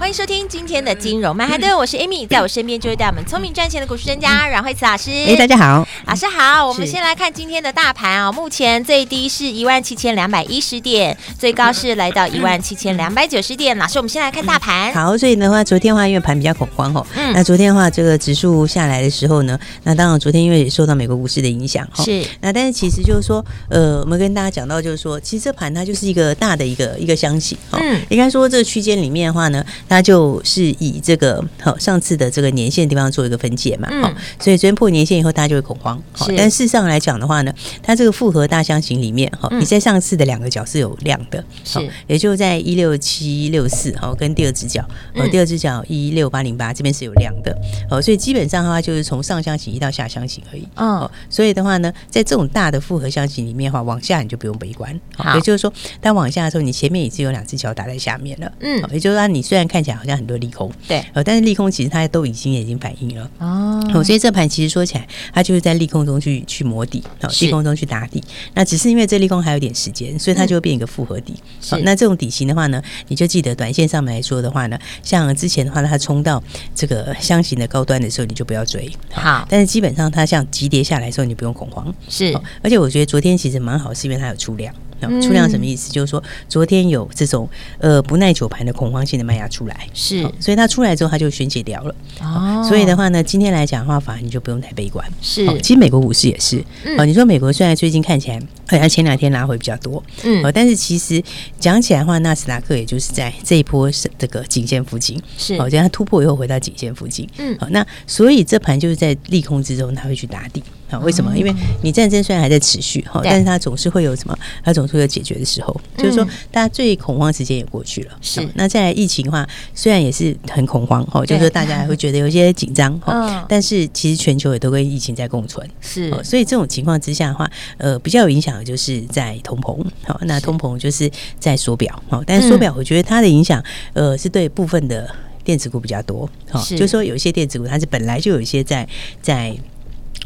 欢迎收听今天的金融曼哈顿，我是 Amy，在我身边就是带我们聪明赚钱的股市专家阮慧慈老师。哎，大家好，老师好。我们先来看今天的大盘啊，目前最低是一万七千两百一十点，最高是来到 一万七千两百九十点。老师，我们先来看大盘。好，所以的话，昨天的话因为盘比较恐慌哦，嗯，那昨天的话这个指数下来的时候呢，那当然昨天因为也受到美国股市的影响哈，是。那但是其实就是说，呃，我们跟大家讲到就是说，其实这盘它就是一个大的一个一个箱型，嗯，应该说这个区间里面的话呢，它就是。以这个好上次的这个年线地方做一个分解嘛，好、嗯，所以昨天破年限以后，大家就会恐慌。好，但事实上来讲的话呢，它这个复合大箱型里面，哈，你在上次的两个角是有量的，是，也就在一六七六四，好，跟第二只脚，呃，第二只脚一六八零八这边是有量的，哦，所以基本上的话就是从上箱型移到下箱型而已，哦，所以的话呢，在这种大的复合箱型里面的话，往下你就不用悲观，好，也就是说，当往下的时候，你前面已经有两只脚打在下面了，嗯，也就是说，你虽然看起来好像很多利空。对，呃，但是利空其实它都已经已经反应了哦，所以这盘其实说起来，它就是在利空中去去磨底，好，利空中去打底。那只是因为这利空还有点时间，所以它就会变一个复合底。好，那这种底型的话呢，你就记得短线上面来说的话呢，像之前的话呢，它冲到这个箱型的高端的时候，你就不要追。好，但是基本上它像急跌下来的时候，你不用恐慌。是，而且我觉得昨天其实蛮好，是因为它有出量。出量什么意思？就是说昨天有这种呃不耐久盘的恐慌性的卖压出来，是，所以它出来之后它就宣解掉了。哦，所以的话呢，今天来讲的话，反而你就不用太悲观。是，其实美国股市也是。哦，你说美国虽然最近看起来好像前两天拉回比较多，嗯，但是其实讲起来的话，纳斯达克也就是在这一波是这个颈线附近，是，哦，将它突破以后回到颈线附近，嗯，好，那所以这盘就是在利空之中，它会去打底。啊，为什么？因为你战争虽然还在持续哈，但是它总是会有什么？它总是会有解决的时候。就是说，大家最恐慌时间也过去了。是。那再来疫情的话，虽然也是很恐慌哈，就是说大家还会觉得有些紧张哈，但是其实全球也都跟疫情在共存。是。所以这种情况之下的话，呃，比较有影响的就是在通膨。好，那通膨就是在缩表。好，但是缩表，我觉得它的影响，呃，是对部分的电子股比较多。好，就是说有一些电子股，它是本来就有一些在在。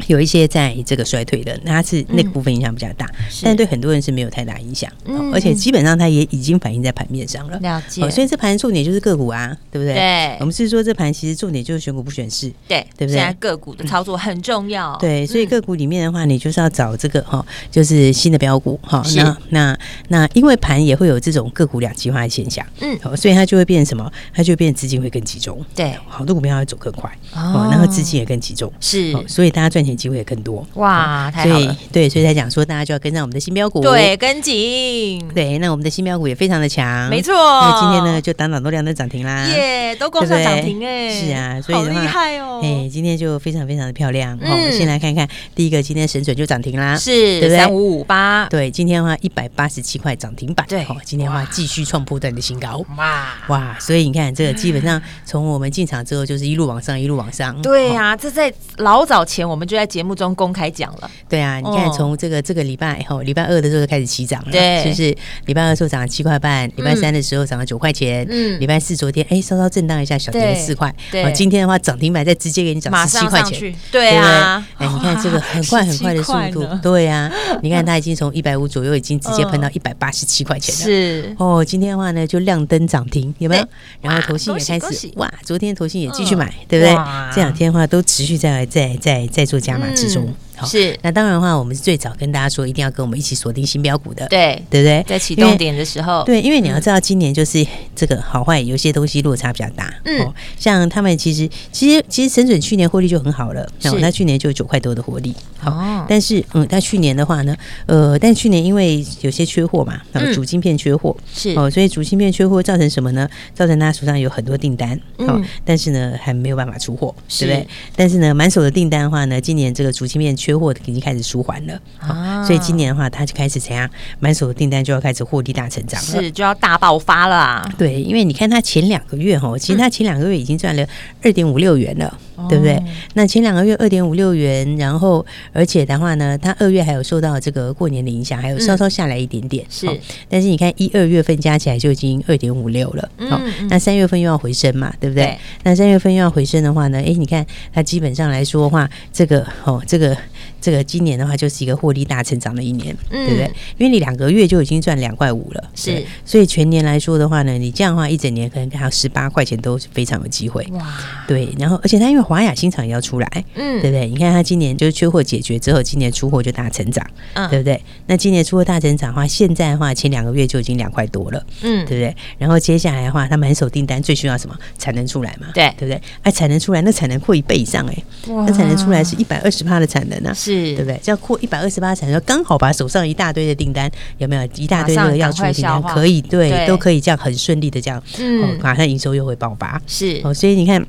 有一些在这个衰退的，那它是那个部分影响比较大，嗯、但对很多人是没有太大影响，嗯、而且基本上它也已经反映在盘面上了。了解，所以这盘重点就是个股啊，对不对？对，我们是说这盘其实重点就是选股不选市，对，对不对？现在个股的操作很重要，嗯、对，所以个股里面的话，你就是要找这个哈，就是新的标股哈。那那那，因为盘也会有这种个股两极化的现象，嗯，所以它就会变成什么？它就会变成资金会更集中，对，好多股票会走更快，哦，然后资金也更集中，是，所以大家赚钱机会也更多。哇！太好了，对，所以才讲说大家就要跟上我们的新标股，对，跟紧，对，那我们的新标股也非常的强，没错。那今天呢，就档档都亮灯涨停啦，耶，都攻上涨停哎，是啊，所以好厉害哦，哎，今天就非常非常的漂亮。好，我们先来看看第一个，今天神准就涨停啦，是？三五五八，对，今天的话一百八十七块涨停板，对，好，今天的话继续创波段的新高，哇。哇，所以你看这个基本上从我们进场之后就是一路往上，一路往上，对呀，这在老早前我们就在节目。中公开讲了，对啊，你看从这个这个礼拜后，礼拜二的时候就开始起涨了，对，就是礼拜二的时候涨了七块半，礼拜三的时候涨了九块钱，嗯，礼拜四昨天哎稍稍震荡一下，小跌了四块，对，今天的话涨停板再直接给你涨十七块钱，对啊，哎，你看这个很快很快的速度，对啊，你看它已经从一百五左右已经直接喷到一百八十七块钱了，是。哦，今天的话呢就亮灯涨停，有没有？然后投信也开始哇，昨天投信也继续买，对不对？这两天的话都持续在在在在做加码。之中。好是，那当然的话，我们是最早跟大家说，一定要跟我们一起锁定新标股的，对对不对？在启动点的时候，对，因为你要知道，今年就是这个好坏，有些东西落差比较大。嗯，像他们其实其实其实神准去年获利就很好了，然后他去年就九块多的获利。好，但是嗯，他去年的话呢，呃，但去年因为有些缺货嘛，然后主晶片缺货是哦，所以主晶片缺货造成什么呢？造成他手上有很多订单，嗯，但是呢还没有办法出货，对不对？但是呢满手的订单的话呢，今年这个主晶片。缺货已经开始舒缓了啊，所以今年的话，它就开始怎样，满手的订单就要开始获利大成长了，是就要大爆发了啊。对，因为你看它前两个月哈，其实它前两个月已经赚了二点五六元了。对不对？那前两个月二点五六元，然后而且的话呢，它二月还有受到这个过年的影响，还有稍稍下来一点点。是，但是你看一二月份加起来就已经二点五六了。好，那三月份又要回升嘛，对不对？那三月份又要回升的话呢，哎，你看它基本上来说的话，这个哦，这个。这个今年的话就是一个获利大成长的一年，嗯、对不对？因为你两个月就已经赚两块五了，是，所以全年来说的话呢，你这样的话一整年可能还有十八块钱都是非常有机会，哇，对。然后而且它因为华雅新厂也要出来，嗯，对不对？你看它今年就是缺货解决之后，今年出货就大成长，嗯，对不对？那今年出货大成长的话，现在的话前两个月就已经两块多了，嗯，对不对？然后接下来的话，他满手订单最需要什么？产能出来嘛，对，对不对？哎，产能出来，那产能扩一倍以上，哎，那产能出来是一百二十帕的产能呢，是。是对不对？这样扩一百二十八产能，刚好把手上一大堆的订单有没有？一大堆那个要出的订单可以对，对都可以这样很顺利的这样，嗯，马上营收又会爆发。是哦，所以你看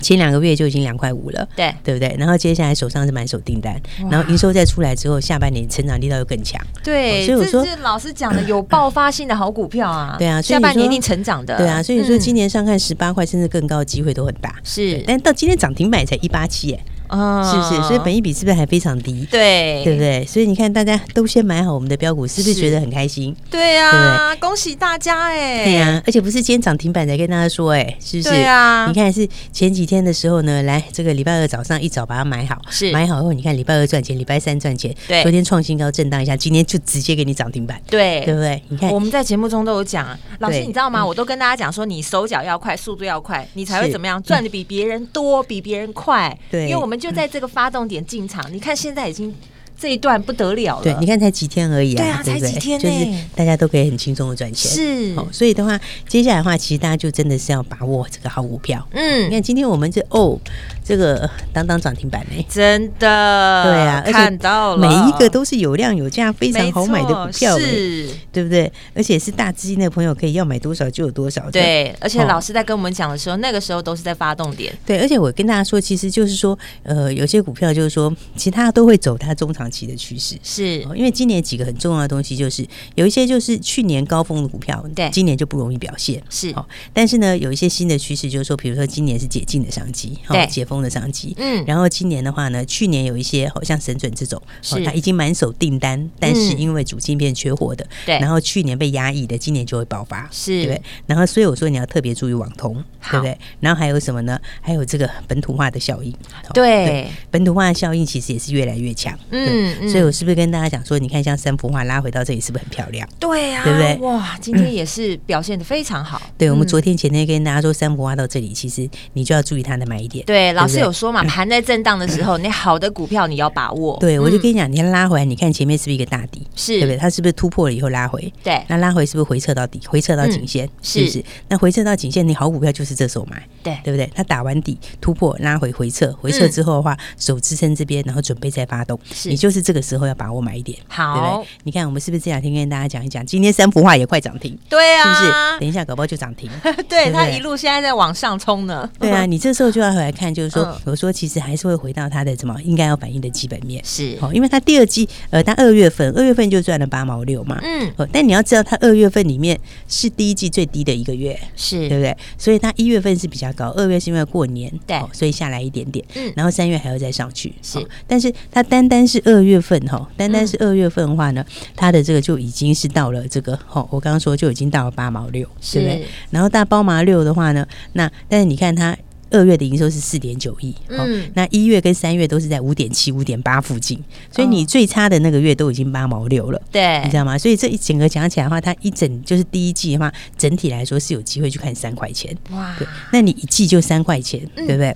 前两个月就已经两块五了，对对不对？然后接下来手上是满手订单，然后营收再出来之后，下半年成长力道又更强。对，所以我说老师讲的有爆发性的好股票啊，对啊，下半年一定成长的。对啊，所以说今年上看十八块甚至更高的机会都很大。是，但到今天涨停板才一八七耶。啊，是不是？所以本益比是不是还非常低？对，对不对？所以你看，大家都先买好我们的标股，是不是觉得很开心？对呀，恭喜大家哎！对呀，而且不是今天涨停板才跟大家说哎，是不是？对啊，你看是前几天的时候呢，来这个礼拜二早上一早把它买好，是买好后，你看礼拜二赚钱，礼拜三赚钱，对，昨天创新高震荡一下，今天就直接给你涨停板，对，对不对？你看我们在节目中都有讲，老师你知道吗？我都跟大家讲说，你手脚要快，速度要快，你才会怎么样赚的比别人多，比别人快。对，因为我们就在这个发动。重点进场，你看现在已经这一段不得了了。对，你看才几天而已啊，对啊，才几天，就是大家都可以很轻松的赚钱。是，所以的话，接下来的话，其实大家就真的是要把握这个好股票。嗯，你看今天我们这哦。这个当当涨停板呢，真的对啊，看到了，每一个都是有量有价、非常好买的股票，是，对不对？而且是大资金的朋友可以要买多少就有多少。对，而且老师在跟我们讲的时候，那个时候都是在发动点。对，而且我跟大家说，其实就是说，呃，有些股票就是说，其他都会走它中长期的趋势，是因为今年几个很重要的东西，就是有一些就是去年高峰的股票，对，今年就不容易表现，是。但是呢，有一些新的趋势，就是说，比如说今年是解禁的商机，对，解。的商机，嗯，然后今年的话呢，去年有一些好像神准这种，是，它已经满手订单，但是因为主晶片缺货的，对，然后去年被压抑的，今年就会爆发，是，对，然后所以我说你要特别注意网通，对不对？然后还有什么呢？还有这个本土化的效应，对，本土化的效应其实也是越来越强，嗯，所以我是不是跟大家讲说，你看像三幅画拉回到这里，是不是很漂亮？对呀，对不对？哇，今天也是表现的非常好。对，我们昨天前天跟大家说三幅画到这里，其实你就要注意它的买点，对。老师有说嘛，盘在震荡的时候，你好的股票你要把握。对，我就跟你讲，你看拉回来，你看前面是不是一个大底？是，对不对？它是不是突破了以后拉回？对，那拉回是不是回撤到底？回撤到颈线？是不是？那回撤到颈线，你好股票就是这时候买，对，对不对？它打完底突破拉回回撤，回撤之后的话，手支撑这边，然后准备再发动，你就是这个时候要把握买一点。好，对不对？你看我们是不是这两天跟大家讲一讲？今天三幅画也快涨停，对啊，是不是？等一下搞不好就涨停，对，它一路现在在往上冲呢。对啊，你这时候就要回来看，就是说，我说其实。还是会回到它的什么应该要反映的基本面。是。哦，因为它第二季呃，它二月份二月份就赚了八毛六嘛，嗯，哦但你要知道它二月份里面是第一季最低的一个月，是。对不对？所以它一月份是比较高，二月是因为过年对，所以下来一点点，嗯，然后三月还要再上去是，但是它单单是二月份哈，单单是二月份的话呢，它的这个就已经是到了这个哈，我刚刚说就已经到了八毛六，对不对？然后大包麻六的话呢，那但是你看它。二月的营收是四点九亿，嗯，那一月跟三月都是在五点七、五点八附近，所以你最差的那个月都已经八毛六了，对，你知道吗？所以这一整个讲起来的话，它一整就是第一季的话，整体来说是有机会去看三块钱，哇，对，那你一季就三块钱，对不对？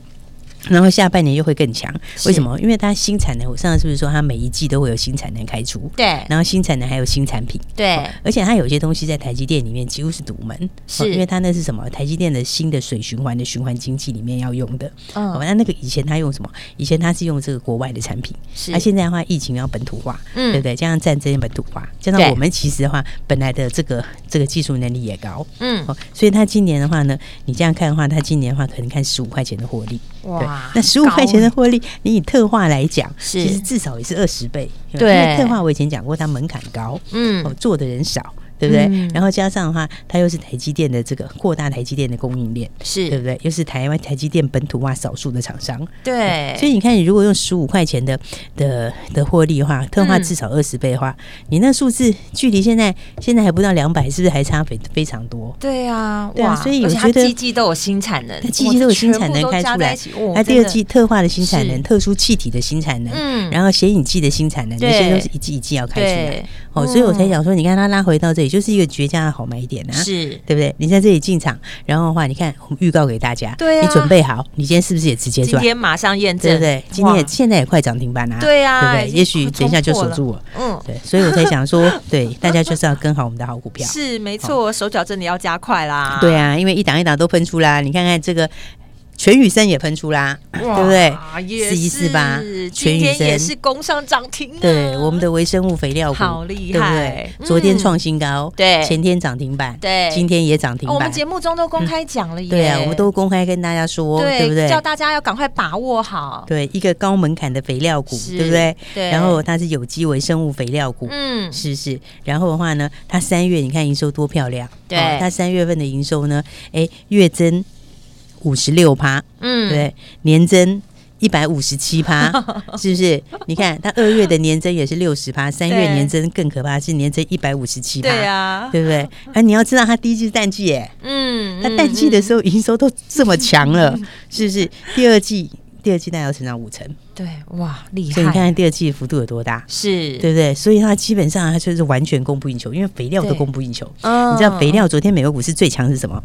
然后下半年又会更强，为什么？因为它新产能，我上次是不是说它每一季都会有新产能开出？对。然后新产能还有新产品，对。而且它有些东西在台积电里面几乎是独门，是因为它那是什么？台积电的新的水循环的循环经济里面要用的。哦。那那个以前它用什么？以前它是用这个国外的产品，是。那现在的话，疫情要本土化，嗯，对不对？加上战争本土化，加上我们其实的话，本来的这个这个技术能力也高，嗯。所以它今年的话呢，你这样看的话，它今年的话可能看十五块钱的获利，哇。那十五块钱的获利，你以特化来讲，其实至少也是二十倍。对，因为特化我以前讲过，它门槛高，嗯，做的人少。对不对？嗯、然后加上的话，它又是台积电的这个扩大台积电的供应链，是对不对？又是台湾台积电本土化少数的厂商，对。所以你看，你如果用十五块钱的的的获利的话，特化至少二十倍的话，嗯、你那数字距离现在现在还不到两百，是不是还差非非常多？对啊，对啊。所以我觉得季季都有新产能，它季季都有新产能开出来。它第二季特化的新产能、特殊气体的新产能，嗯，然后显影剂的新产能，这些都是一季一季要开出来。哦，所以我才想说，你看它拉回到这里，就是一个绝佳的好买点啊，是对不对？你在这里进场，然后的话，你看我们预告给大家，对啊，你准备好，你今天是不是也直接赚？今天马上验证，对不对？今天也现在也快涨停板啊，对啊，对不对？也许等一下就锁住了，嗯，对，所以我才想说，对，大家就是要跟好我们的好股票，是没错，手脚真的要加快啦，对啊，因为一档一档都喷出啦，你看看这个。全宇森也喷出啦，对不对？四一四八，全宇森也是工上涨停。对，我们的微生物肥料股好厉害，昨天创新高，对，前天涨停板，对，今天也涨停板。我们节目中都公开讲了，对啊，我们都公开跟大家说，对不对？叫大家要赶快把握好。对，一个高门槛的肥料股，对不对？对。然后它是有机微生物肥料股，嗯，是是。然后的话呢，它三月你看营收多漂亮，对，它三月份的营收呢，哎，月增。五十六趴，嗯，对，年增一百五十七趴，是不是？你看它二月的年增也是六十趴，三月年增更可怕，是年增一百五十七趴，对啊，对不对？啊，你要知道它第一季淡季耶，嗯，它淡季的时候营收都这么强了，是不是？第二季，第二季大概要成长五成，对，哇，厉害！所以你看看第二季的幅度有多大，是对不对？所以它基本上它就是完全供不应求，因为肥料都供不应求。你知道肥料昨天美国股市最强是什么？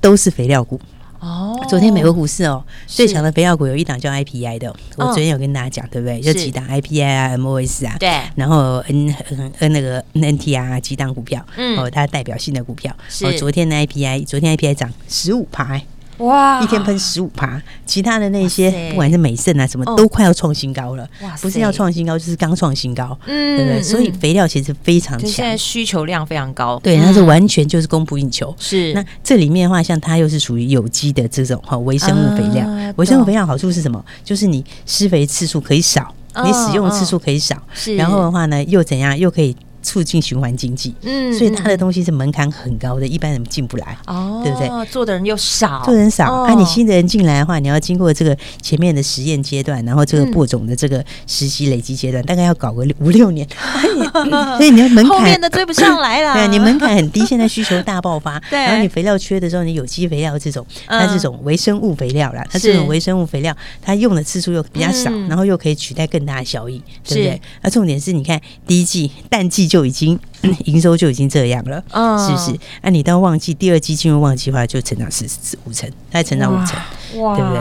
都是肥料股。哦，昨天美国股市哦，最强的肥料股有一档叫 IPI 的，我昨天有跟大家讲，对不对？就几档 IPI 啊、MOS 啊，对，然后 N N 那个 NT 啊，几档股票，嗯，哦，它代表性的股票，哦，昨天的 IPI，昨天 IPI 涨十五趴。哇！一天喷十五趴，其他的那些不管是美盛啊什么，都快要创新高了。哇！不是要创新高，就是刚创新高，嗯，对不对？所以肥料其实非常强，现在需求量非常高，对，它是完全就是供不应求。是那这里面的话，像它又是属于有机的这种哈微生物肥料，微生物肥料好处是什么？就是你施肥次数可以少，你使用次数可以少，是然后的话呢，又怎样？又可以。促进循环经济，嗯，所以它的东西是门槛很高的，一般人进不来，哦，对不对？做的人又少，做人少，啊，你新的人进来的话，你要经过这个前面的实验阶段，然后这个播种的这个实习累积阶段，大概要搞个五六年，所以你的门槛后面的追不上来了，对，你门槛很低，现在需求大爆发，对，然后你肥料缺的时候，你有机肥料这种，它这种微生物肥料啦，它这种微生物肥料，它用的次数又比较少，然后又可以取代更大的效益，对不对？那重点是你看第一季淡季就已经。营收就已经这样了，是不是？那你到旺季，第二季进入旺季的话，就成长四四五成，再成长五成，对不对？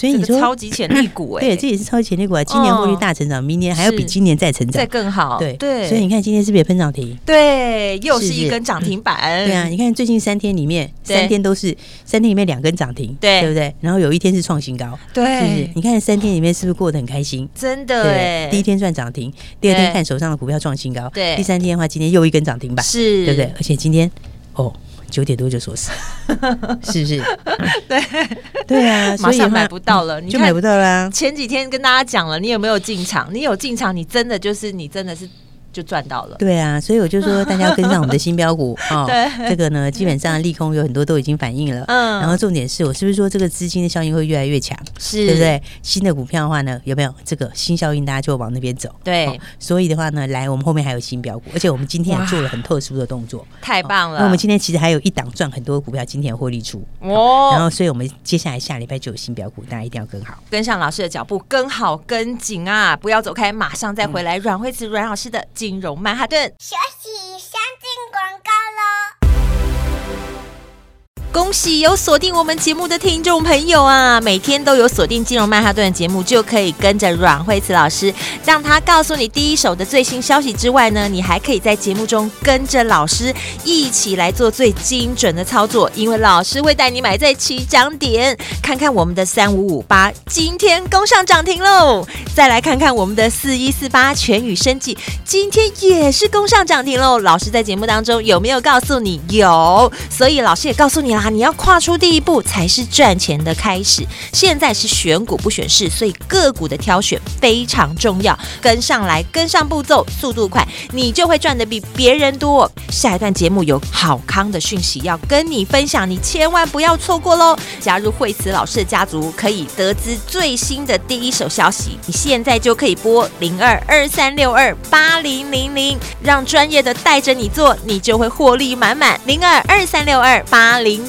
所以你说超级潜力股，哎，对，这也是超级潜力股啊！今年获利大成长，明年还要比今年再成长，再更好，对对。所以你看今天是不是也喷涨停？对，又是一根涨停板。对啊，你看最近三天里面，三天都是三天里面两根涨停，对，对不对？然后有一天是创新高，对，是不是？你看三天里面是不是过得很开心？真的，对，第一天赚涨停，第二天看手上的股票创新高，对，第三天的话，今天又一根涨停板，是，对不对？而且今天哦。九点多就锁死，是不是？对对啊，马上买不到了，你就买不到啦。前几天跟大家讲了，你有没有进场？你有进场，你真的就是你真的是。就赚到了，对啊，所以我就说大家要跟上我们的新标股 哦。对，这个呢，基本上利空有很多都已经反映了。嗯，然后重点是我是不是说这个资金的效应会越来越强？是，对不对？新的股票的话呢，有没有这个新效应？大家就往那边走。对，所以的话呢，来我们后面还有新标股，而且我们今天也做了很特殊的动作，太棒了。那我们今天其实还有一档赚很多股票，今天获利出哦。然后，所以我们接下来下礼拜就有新标股，大家一定要跟好，跟上老师的脚步，跟好跟紧啊！不要走开，马上再回来。阮慧慈阮老师的金融曼哈顿。休息，先进广告喽。恭喜有锁定我们节目的听众朋友啊！每天都有锁定金融曼哈顿的节目，就可以跟着阮慧慈老师，让他告诉你第一手的最新消息之外呢，你还可以在节目中跟着老师一起来做最精准的操作，因为老师会带你买在起涨点。看看我们的三五五八今天攻上涨停喽，再来看看我们的四一四八全宇生技今天也是攻上涨停喽。老师在节目当中有没有告诉你？有，所以老师也告诉你啦。啦，你要跨出第一步才是赚钱的开始。现在是选股不选市，所以个股的挑选非常重要。跟上来，跟上步骤，速度快，你就会赚得比别人多。下一段节目有好康的讯息要跟你分享，你千万不要错过喽！加入惠慈老师的家族，可以得知最新的第一手消息。你现在就可以拨零二二三六二八零零零，让专业的带着你做，你就会获利满满。零二二三六二八零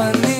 when the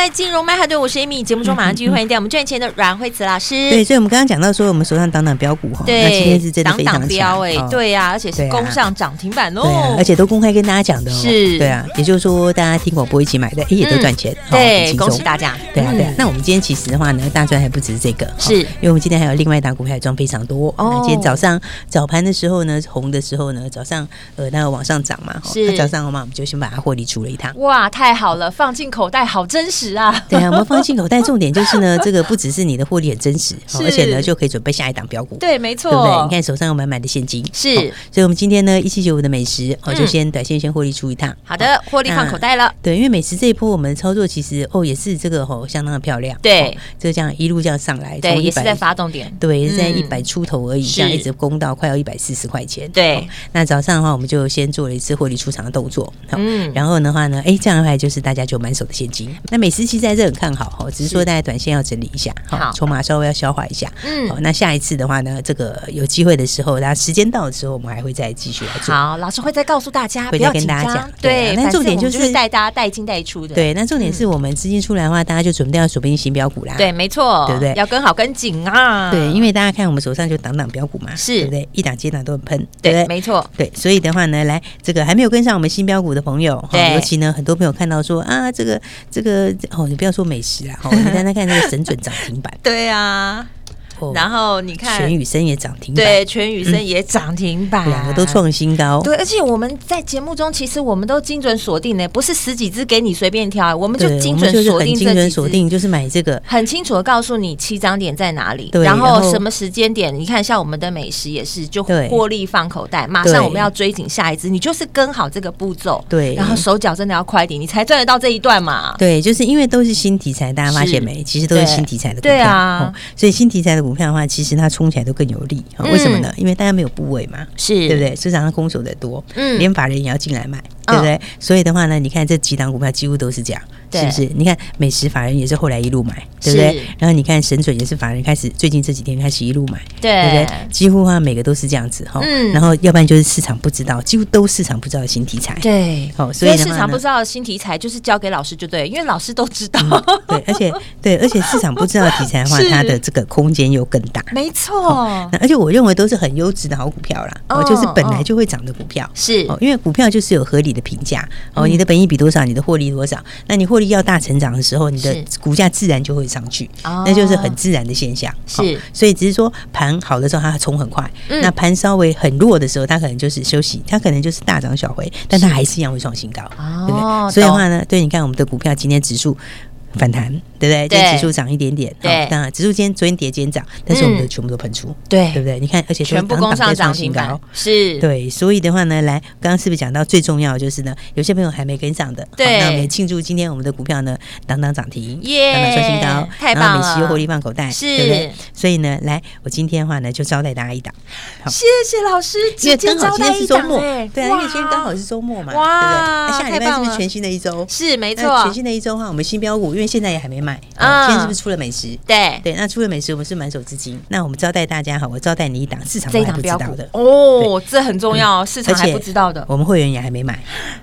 迎回来，金融麦哈顿，我是 Amy。节目中马上继续欢迎带我们赚钱的阮慧慈老师。对，所以我们刚刚讲到说，我们手上挡挡标股哈，对，那今天是真的非常强哎，对呀，而且是攻上涨停板哦，而且都公开跟大家讲的哦，是，对啊，也就是说大家听广播一起买的，哎，也都赚钱，对，恭喜大家，对啊，对啊。那我们今天其实的话呢，大赚还不止这个，是。因为我们今天还有另外一档股票赚非常多哦。今天早上早盘的时候呢，红的时候呢，早上呃那个往上涨嘛，是，早上嘛我们就先把它获利出了一趟，哇，太好了，放进口袋，好真实啊。对啊，我们放进口袋，重点就是呢，这个不只是你的获利很真实，而且呢就可以准备下一档标股。对，没错，对不对？你看手上有满满的现金，是。所以，我们今天呢，一七九五的美食，我，就先短线先获利出一趟。好的，获利放口袋了。对，因为美食这一波我们操作其实哦也是这个哦相当的漂亮。对，就这样一路这样上来，对，也是在发动点，对，也是在一百出头而已，这样一直攻到快要一百四十块钱。对，那早上的话，我们就先做了一次获利出场的动作。嗯，然后的话呢，哎，这样的话就是大家就满手的现金。那美食其实在这很看好哈，只是说大家短线要整理一下，好，筹码稍微要消化一下。嗯，好，那下一次的话呢，这个有机会的时候，然后时间到的时候，我们还会再继续来做。好，老师会再告诉大家，会再跟大家讲。对，那重点就是带大家带进带出的。对，那重点是我们资金出来的话，大家就准备要锁定新标股啦。对，没错，对不对？要跟好跟紧啊。对，因为大家看我们手上就档档标股嘛，是对不对？一档接档都很喷，对？没错。对，所以的话呢，来这个还没有跟上我们新标股的朋友，对，尤其呢，很多朋友看到说啊，这个这个哦，你不要说美食啦，哦，你看他看那个神准涨停板，对啊。然后你看，全宇生也涨停板，对，全宇生也涨停板，两个都创新高。对，而且我们在节目中，其实我们都精准锁定呢，不是十几只给你随便挑，我们就精准锁定，精准锁定就是买这个，很清楚的告诉你起涨点在哪里，然后什么时间点。你看，像我们的美食也是，就获利放口袋，马上我们要追紧下一只，你就是跟好这个步骤，对，然后手脚真的要快点，你才赚得到这一段嘛。对，就是因为都是新题材，大家发现没？其实都是新题材的股票，对。啊，所以新题材的股票的话，其实它。冲起来都更有利，为什么呢？因为大家没有部位嘛，是对不对？市场上空手的多，嗯，连法人也要进来买，对不对？所以的话呢，你看这几档股票几乎都是这样。是不是？你看美食法人也是后来一路买，对不对？然后你看神准也是法人开始最近这几天开始一路买，对不对？几乎啊每个都是这样子哈。嗯。然后要不然就是市场不知道，几乎都市场不知道的新题材。对。哦，所以市场不知道的新题材就是交给老师就对，因为老师都知道。对，而且对，而且市场不知道题材的话，它的这个空间又更大。没错。那而且我认为都是很优质的好股票啦，哦，就是本来就会涨的股票。是。哦，因为股票就是有合理的评价哦，你的本益比多少，你的获利多少，那你获利要大成长的时候，你的股价自然就会上去，那就是很自然的现象。是，所以只是说盘好的时候它冲很快，那盘稍微很弱的时候，它可能就是休息，它可能就是大涨小回，但它还是一样会创新高，对不对？所以的话呢，对，你看我们的股票今天指数反弹。对不对？今天指数涨一点点，对，当然指数今天昨天跌，今天涨，但是我们的全部都喷出，对，对不对？你看，而且全部攻上涨停板，是，对，所以的话呢，来，刚刚是不是讲到最重要的就是呢？有些朋友还没跟上的，对，那我们也庆祝今天我们的股票呢，当当涨停，耶，当当创新高，太棒了，美食又获利放口袋，是，对不对？所以呢，来，我今天的话呢，就招待大家一档，谢谢老师，今天刚好今天是周末，对啊，因为今天刚好是周末嘛，哇，对不对？下礼拜是不是全新的一周？是，没错，全新的一周的话，我们新标股，因为现在也还没卖，啊。出了美食，对。对，那出了美食，我们是满手资金。那我们招待大家哈，我招待你一档市场还不知道的。哦，这很重要，市场还不知道的，我们会员也还没买，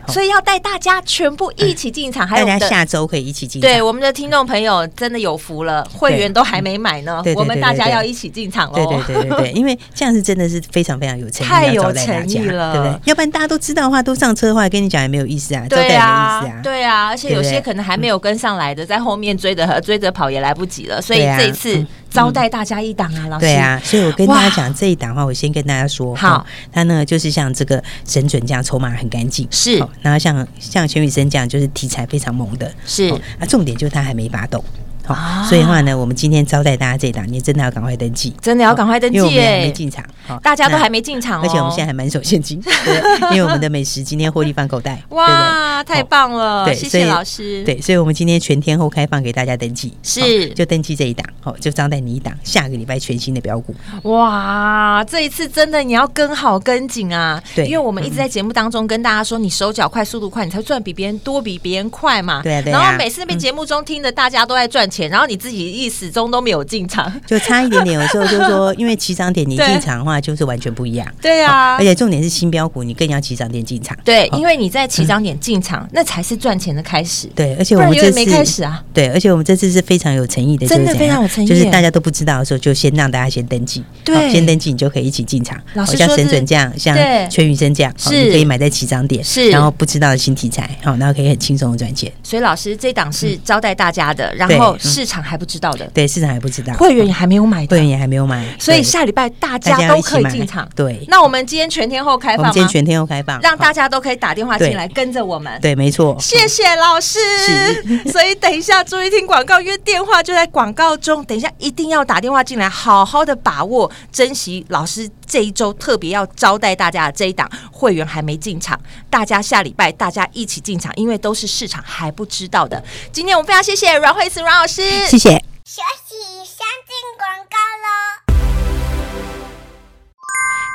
所以要带大家全部一起进场。还有大家下周可以一起进场。对，我们的听众朋友真的有福了，会员都还没买呢，我们大家要一起进场哦。对对对对对，因为这样是真的是非常非常有诚意，太有诚意了，对不对？要不然大家都知道的话，都上车的话，跟你讲也没有意思啊，招待没意思啊，对啊，而且有些可能还没有跟上来的，在后面追着追着跑也来不及了，所以。这一次招待大家一档啊，老师。对啊，所以我跟大家讲这一档的话，我先跟大家说，好，它呢就是像这个神准这样，筹码很干净，是。然后像像全宇生这样，就是题材非常猛的，是。啊，重点就是它还没发动。好，所以的话呢，我们今天招待大家这一档，你真的要赶快登记，真的要赶快登记，因为我们还没进场，大家都还没进场，哦而且我们现在还满手现金，因为我们的美食今天获利放口袋，哇，太棒了，对，谢谢老师，对，所以我们今天全天候开放给大家登记，是，就登记这一档，好，就招待你一档，下个礼拜全新的标股，哇，这一次真的你要跟好跟紧啊，对，因为我们一直在节目当中跟大家说，你手脚快，速度快，你才赚比别人多，比别人快嘛，对对，然后每次那边节目中听的大家都在赚钱。然后你自己一始终都没有进场，就差一点点。有时候就说，因为起涨点你进场的话，话就是完全不一样。对啊，而且重点是新标股，你更要起涨点进场。对，因为你在起涨点进场，那才是赚钱的开始。对，而且我们这次没开始啊。对，而且我们这次是非常有诚意的，真的非常有诚意，就是大家都不知道的时候，就先让大家先登记。对，先登记你就可以一起进场。老师像沈准这样，像全宇生这样，是。你可以买在起涨点，是，然后不知道的新题材，好，然后可以很轻松的赚钱。所以老师这档是招待大家的，然后市场还不知道的，对，市场还不知道，会员也还没有买，会员也还没有买，所以下礼拜大家都可以进场。对，那我们今天全天候开放吗？今天全天候开放，让大家都可以打电话进来跟着我们。对，没错。谢谢老师。所以等一下注意听广告，因为电话就在广告中。等一下一定要打电话进来，好好的把握、珍惜老师这一周特别要招待大家的这一档会员还没进场，大家下礼拜大家一起进场，因为都是市场还不知道的。今天我们非常谢谢阮慧慈阮老师，谢谢。休息，先进广告喽。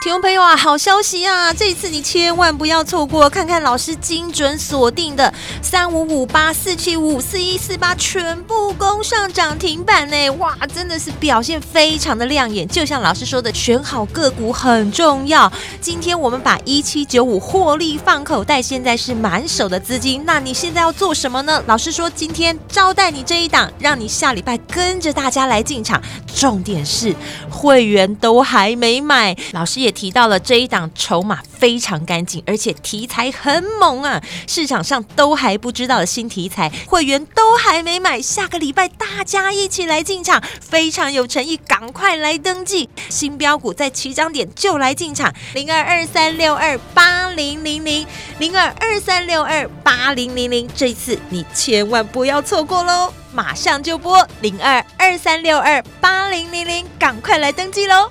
听众朋友啊，好消息啊！这一次你千万不要错过，看看老师精准锁定的三五五八四七五五四一四八全部攻上涨停板呢！哇，真的是表现非常的亮眼。就像老师说的，选好个股很重要。今天我们把一七九五获利放口袋，现在是满手的资金。那你现在要做什么呢？老师说今天招待你这一档，让你下礼拜跟着大家来进场。重点是会员都还没买，老师也。提到了这一档筹码非常干净，而且题材很猛啊！市场上都还不知道的新题材，会员都还没买，下个礼拜大家一起来进场，非常有诚意，赶快来登记！新标股在起涨点就来进场，零二二三六二八零零零零二二三六二八零零零，这次你千万不要错过喽！马上就拨零二二三六二八零零零，赶快来登记喽！